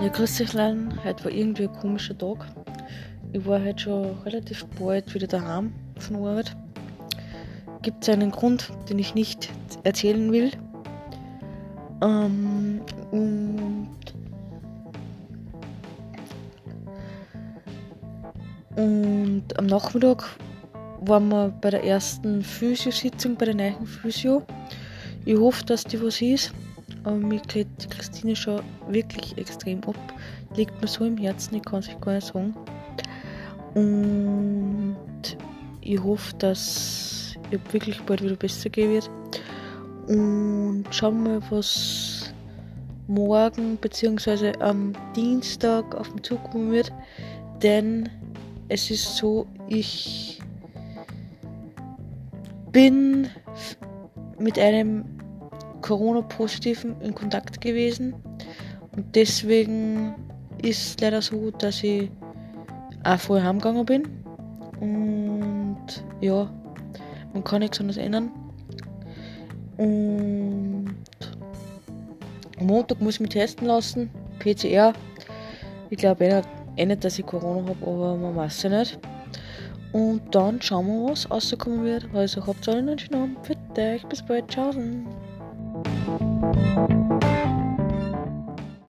Ja, grüß euch Leute. Heute war irgendwie ein komischer Tag. Ich war heute schon relativ bald wieder daheim von Arbeit. Gibt es einen Grund, den ich nicht erzählen will. Ähm, und, und am Nachmittag waren wir bei der ersten Physio-Sitzung bei der neuen Physio. Ich hoffe, dass die was ist. Aber mir geht die Christine schon wirklich extrem ab. Liegt mir so im Herzen, ich kann es gar nicht sagen. Und ich hoffe, dass ihr wirklich bald wieder besser gehen wird. Und schauen wir mal, was morgen bzw. am Dienstag auf den Zug kommen wird. Denn es ist so, ich bin mit einem Corona-Positiven in Kontakt gewesen. Und deswegen ist es leider so, dass ich auch vorher heimgegangen bin. Und ja, man kann nichts anderes ändern. Und Montag muss ich mich testen lassen. PCR. Ich glaube eh, eh nicht, dass ich Corona habe, aber man weiß ja nicht. Und dann schauen wir, was rauskommen wird. Also habt alle einen schönen Abend. Für dich. Bis bald. Ciao.